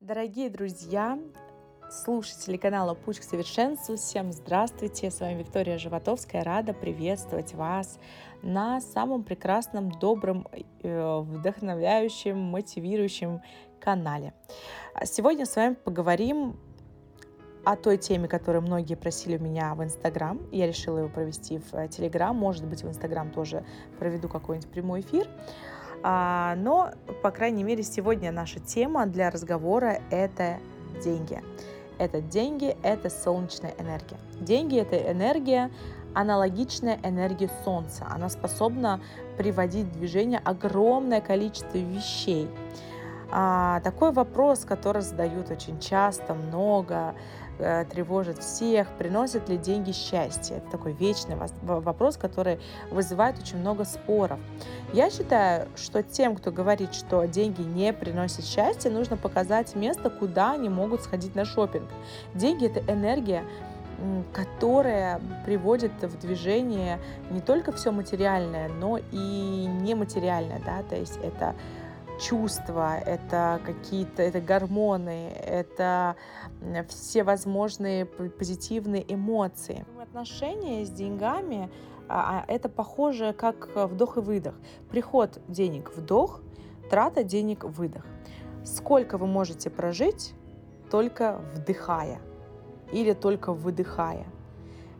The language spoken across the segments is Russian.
Дорогие друзья, слушатели канала «Путь к совершенству», всем здравствуйте! С вами Виктория Животовская. Рада приветствовать вас на самом прекрасном, добром, э, вдохновляющем, мотивирующем канале. Сегодня с вами поговорим о той теме, которую многие просили у меня в Инстаграм. Я решила его провести в э, Телеграм. Может быть, в Инстаграм тоже проведу какой-нибудь прямой эфир. А, но, по крайней мере, сегодня наша тема для разговора – это деньги. Это деньги, это солнечная энергия. Деньги – это энергия, аналогичная энергии Солнца. Она способна приводить в движение огромное количество вещей. А, такой вопрос, который задают очень часто, много, Э, тревожит всех, приносят ли деньги счастье. Это такой вечный вопрос, который вызывает очень много споров. Я считаю, что тем, кто говорит, что деньги не приносят счастья, нужно показать место, куда они могут сходить на шопинг. Деньги – это энергия, которая приводит в движение не только все материальное, но и нематериальное, да, то есть это чувства, это какие-то, это гормоны, это все возможные позитивные эмоции. Отношения с деньгами а, а, это похоже как вдох и выдох. Приход денег – вдох, трата денег – выдох. Сколько вы можете прожить, только вдыхая или только выдыхая –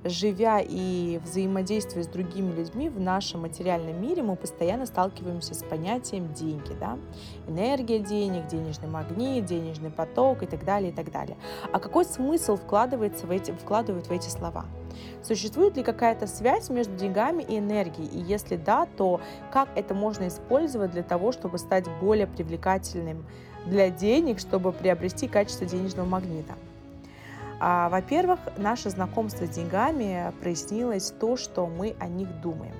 живя и взаимодействуя с другими людьми в нашем материальном мире, мы постоянно сталкиваемся с понятием деньги, да? энергия денег, денежный магнит, денежный поток и так далее, и так далее. А какой смысл вкладывается в эти, вкладывают в эти слова? Существует ли какая-то связь между деньгами и энергией? И если да, то как это можно использовать для того, чтобы стать более привлекательным для денег, чтобы приобрести качество денежного магнита? А, во-первых, наше знакомство с деньгами прояснилось то, что мы о них думаем,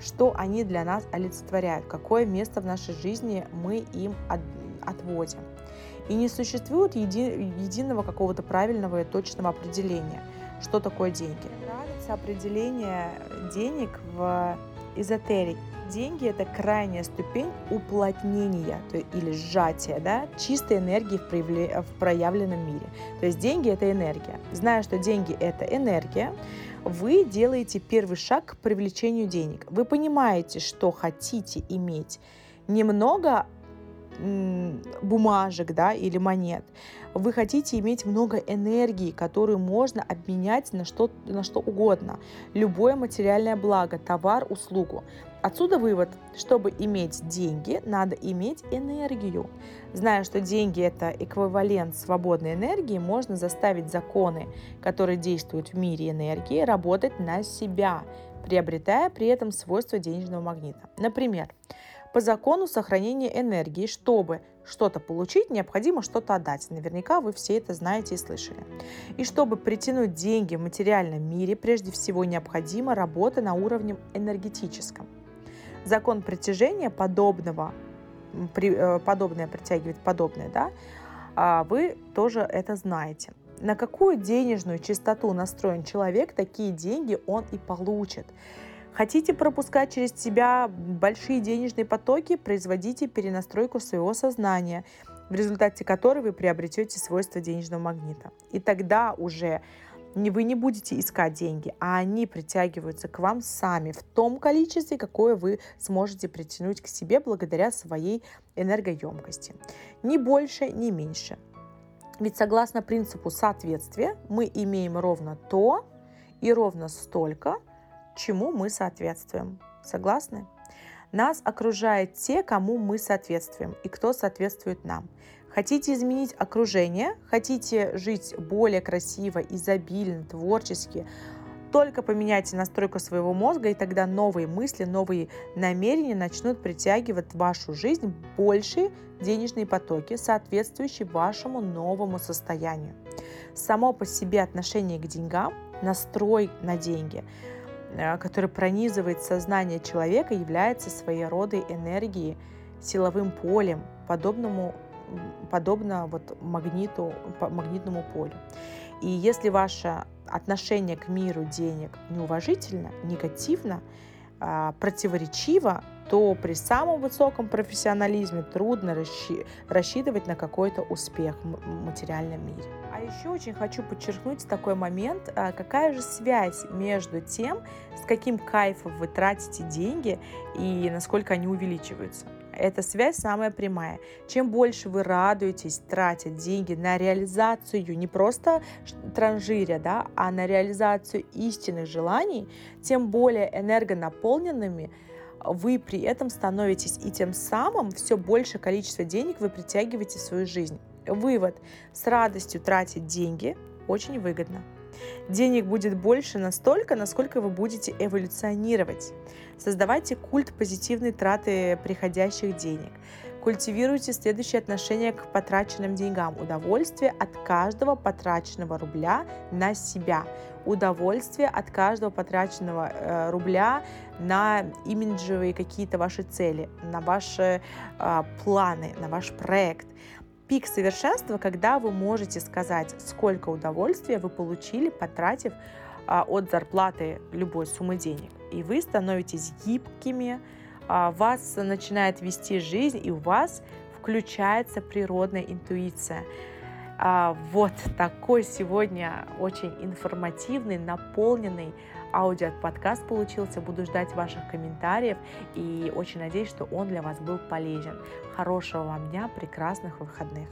что они для нас олицетворяют, какое место в нашей жизни мы им от, отводим. И не существует еди, единого какого-то правильного и точного определения, что такое деньги. Мне нравится определение денег в эзотерике деньги – это крайняя ступень уплотнения то, или сжатия да, чистой энергии в, проявле, в проявленном мире. То есть деньги – это энергия. Зная, что деньги – это энергия, вы делаете первый шаг к привлечению денег. Вы понимаете, что хотите иметь немного бумажек да, или монет. Вы хотите иметь много энергии, которую можно обменять на что, на что угодно. Любое материальное благо, товар, услугу. Отсюда вывод, чтобы иметь деньги, надо иметь энергию. Зная, что деньги – это эквивалент свободной энергии, можно заставить законы, которые действуют в мире энергии, работать на себя, приобретая при этом свойства денежного магнита. Например, по закону сохранения энергии, чтобы что-то получить, необходимо что-то отдать. Наверняка вы все это знаете и слышали. И чтобы притянуть деньги в материальном мире, прежде всего необходима работа на уровне энергетическом. Закон притяжения подобного, э, подобное притягивает подобное, да, а вы тоже это знаете. На какую денежную чистоту настроен человек, такие деньги он и получит. Хотите пропускать через себя большие денежные потоки, производите перенастройку своего сознания, в результате которой вы приобретете свойства денежного магнита. И тогда уже вы не будете искать деньги, а они притягиваются к вам сами в том количестве, какое вы сможете притянуть к себе благодаря своей энергоемкости. Ни больше, ни меньше. Ведь согласно принципу соответствия мы имеем ровно то и ровно столько, чему мы соответствуем. Согласны? Нас окружают те, кому мы соответствуем и кто соответствует нам. Хотите изменить окружение, хотите жить более красиво, изобильно, творчески, только поменяйте настройку своего мозга, и тогда новые мысли, новые намерения начнут притягивать в вашу жизнь большие денежные потоки, соответствующие вашему новому состоянию. Само по себе отношение к деньгам, настрой на деньги – который пронизывает сознание человека, является своей родой энергии, силовым полем, подобному, подобно вот магниту, магнитному полю. И если ваше отношение к миру денег неуважительно, негативно, а, противоречиво, то при самом высоком профессионализме трудно расщи- рассчитывать на какой-то успех в материальном мире. А еще очень хочу подчеркнуть такой момент, а, какая же связь между тем, с каким кайфом вы тратите деньги и насколько они увеличиваются. Эта связь самая прямая. Чем больше вы радуетесь, тратя деньги на реализацию, не просто транжиря, да, а на реализацию истинных желаний, тем более энергонаполненными вы при этом становитесь, и тем самым все большее количество денег вы притягиваете в свою жизнь. Вывод. С радостью тратить деньги очень выгодно. Денег будет больше настолько, насколько вы будете эволюционировать. Создавайте культ позитивной траты приходящих денег. Культивируйте следующее отношение к потраченным деньгам. Удовольствие от каждого потраченного рубля на себя. Удовольствие от каждого потраченного э, рубля на имиджевые какие-то ваши цели, на ваши э, планы, на ваш проект. Пик совершенства, когда вы можете сказать, сколько удовольствия вы получили, потратив а, от зарплаты любой суммы денег. И вы становитесь гибкими, вас начинает вести жизнь, и у вас включается природная интуиция. А, вот такой сегодня очень информативный, наполненный аудиоподкаст получился. Буду ждать ваших комментариев и очень надеюсь, что он для вас был полезен. Хорошего вам дня, прекрасных выходных.